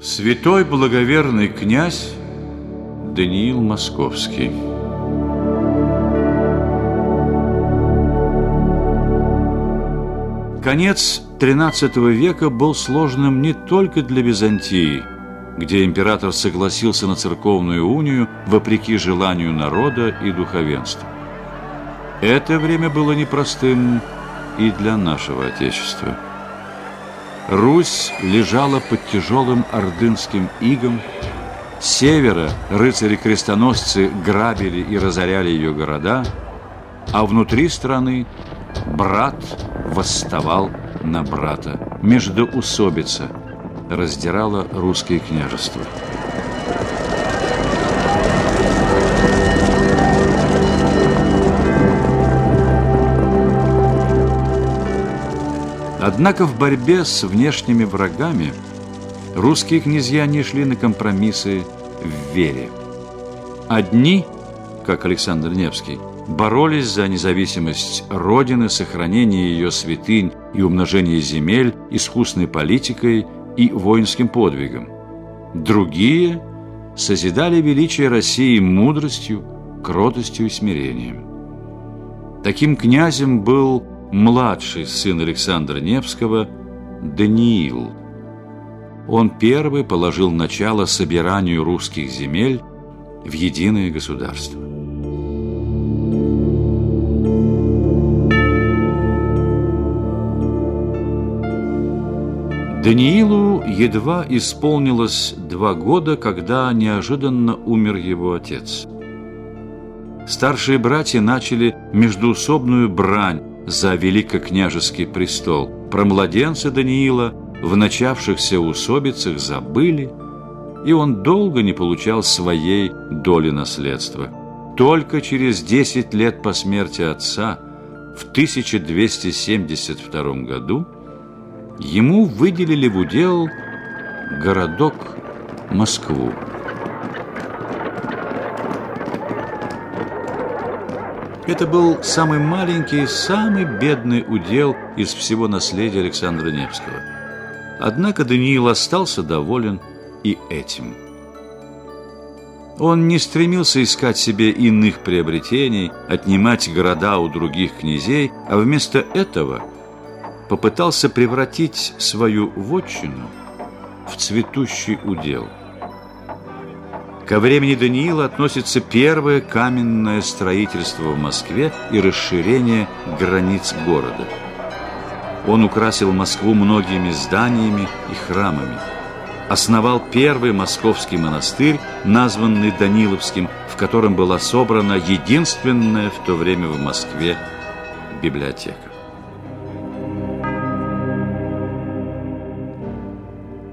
Святой благоверный князь Даниил Московский Конец XIII века был сложным не только для Византии, где император согласился на церковную унию вопреки желанию народа и духовенства. Это время было непростым и для нашего Отечества. Русь лежала под тяжелым ордынским игом, с севера рыцари-крестоносцы грабили и разоряли ее города, а внутри страны брат восставал на брата. Междоусобица раздирала русские княжества. Однако в борьбе с внешними врагами русские князья не шли на компромиссы в вере. Одни, как Александр Невский, боролись за независимость Родины, сохранение ее святынь и умножение земель искусной политикой и воинским подвигом. Другие созидали величие России мудростью, кротостью и смирением. Таким князем был младший сын Александра Невского Даниил. Он первый положил начало собиранию русских земель в единое государство. Даниилу едва исполнилось два года, когда неожиданно умер его отец. Старшие братья начали междуусобную брань за великокняжеский престол. Про младенца Даниила в начавшихся усобицах забыли, и он долго не получал своей доли наследства. Только через десять лет по смерти отца, в 1272 году, ему выделили в удел городок Москву. Это был самый маленький, самый бедный удел из всего наследия Александра Невского. Однако Даниил остался доволен и этим. Он не стремился искать себе иных приобретений, отнимать города у других князей, а вместо этого – попытался превратить свою вотчину в цветущий удел. Ко времени Даниила относится первое каменное строительство в Москве и расширение границ города. Он украсил Москву многими зданиями и храмами. Основал первый московский монастырь, названный Даниловским, в котором была собрана единственная в то время в Москве библиотека.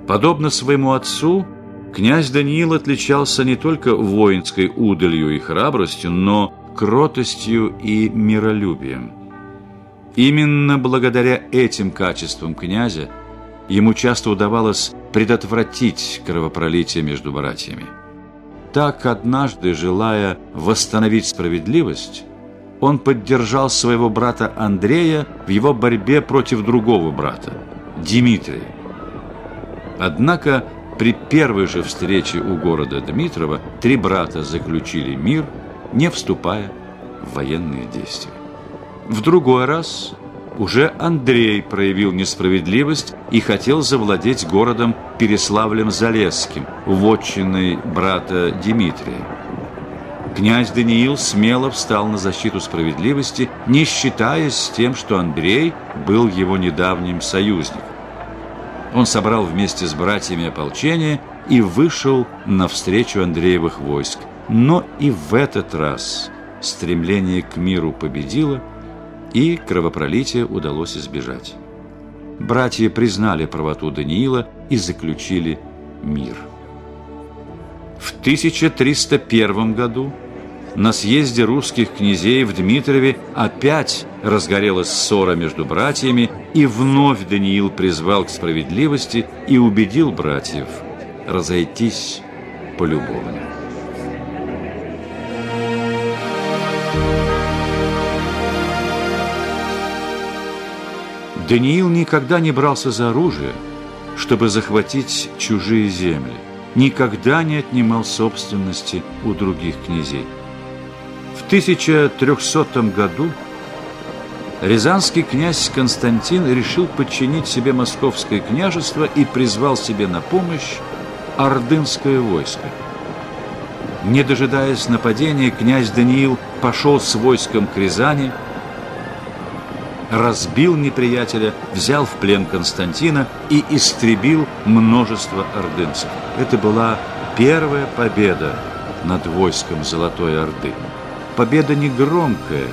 Подобно своему отцу, князь Даниил отличался не только воинской удалью и храбростью, но кротостью и миролюбием. Именно благодаря этим качествам князя ему часто удавалось предотвратить кровопролитие между братьями. Так, однажды, желая восстановить справедливость, он поддержал своего брата Андрея в его борьбе против другого брата, Дмитрия. Однако при первой же встрече у города Дмитрова три брата заключили мир, не вступая в военные действия. В другой раз уже Андрей проявил несправедливость и хотел завладеть городом Переславлем-Залесским, вотчиной брата Дмитрия. Князь Даниил смело встал на защиту справедливости, не считаясь с тем, что Андрей был его недавним союзником. Он собрал вместе с братьями ополчение и вышел навстречу Андреевых войск. Но и в этот раз стремление к миру победило, и кровопролитие удалось избежать. Братья признали правоту Даниила и заключили мир. В 1301 году на съезде русских князей в Дмитрове опять разгорелась ссора между братьями, и вновь Даниил призвал к справедливости и убедил братьев разойтись полюбовно. Даниил никогда не брался за оружие чтобы захватить чужие земли, никогда не отнимал собственности у других князей. В 1300 году Рязанский князь Константин решил подчинить себе московское княжество и призвал себе на помощь ордынское войско. Не дожидаясь нападения, князь Даниил пошел с войском к Рязани, разбил неприятеля, взял в плен Константина и истребил множество ордынцев. Это была первая победа над войском Золотой Орды. Победа не громкая,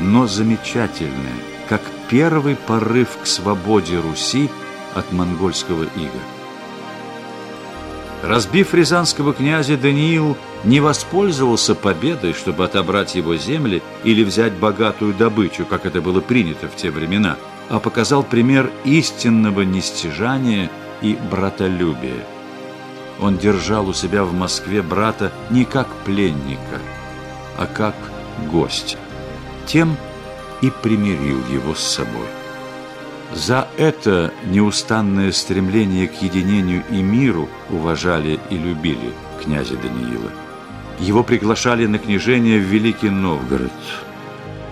но замечательная, как первый порыв к свободе Руси от монгольского ига. Разбив рязанского князя, Даниил не воспользовался победой, чтобы отобрать его земли или взять богатую добычу, как это было принято в те времена, а показал пример истинного нестяжания и братолюбия. Он держал у себя в Москве брата не как пленника, а как гостя. Тем и примирил его с собой. За это неустанное стремление к единению и миру уважали и любили князя Даниила. Его приглашали на княжение в Великий Новгород.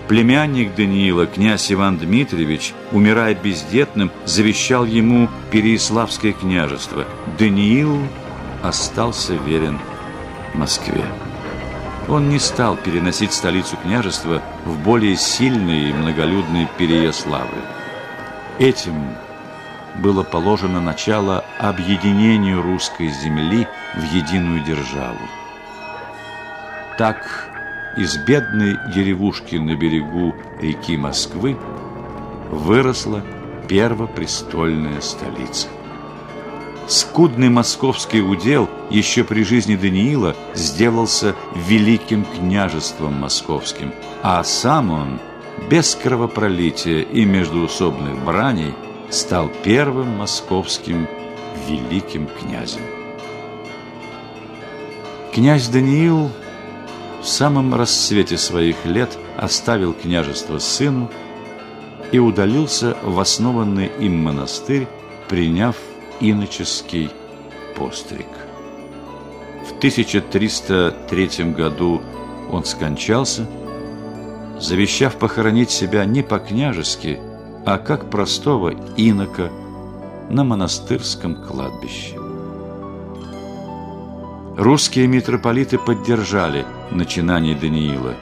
Племянник Даниила, князь Иван Дмитриевич, умирая бездетным, завещал ему Переяславское княжество. Даниил остался верен Москве. Он не стал переносить столицу княжества в более сильный и многолюдный Переяславль. Этим было положено начало объединению русской земли в единую державу. Так из бедной деревушки на берегу реки Москвы выросла первопрестольная столица. Скудный московский удел еще при жизни Даниила сделался великим княжеством московским, а сам он – без кровопролития и междуусобных браней стал первым московским великим князем. Князь Даниил в самом расцвете своих лет оставил княжество сыну и удалился в основанный им монастырь, приняв иноческий постриг. В 1303 году он скончался – завещав похоронить себя не по-княжески, а как простого инока на монастырском кладбище. Русские митрополиты поддержали начинание Даниила.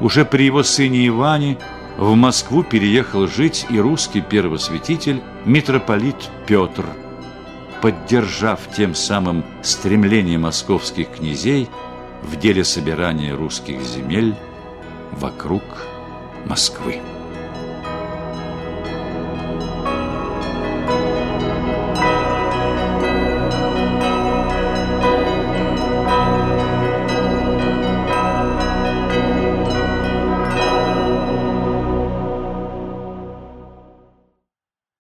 Уже при его сыне Иване в Москву переехал жить и русский первосвятитель митрополит Петр, поддержав тем самым стремление московских князей в деле собирания русских земель вокруг Москвы.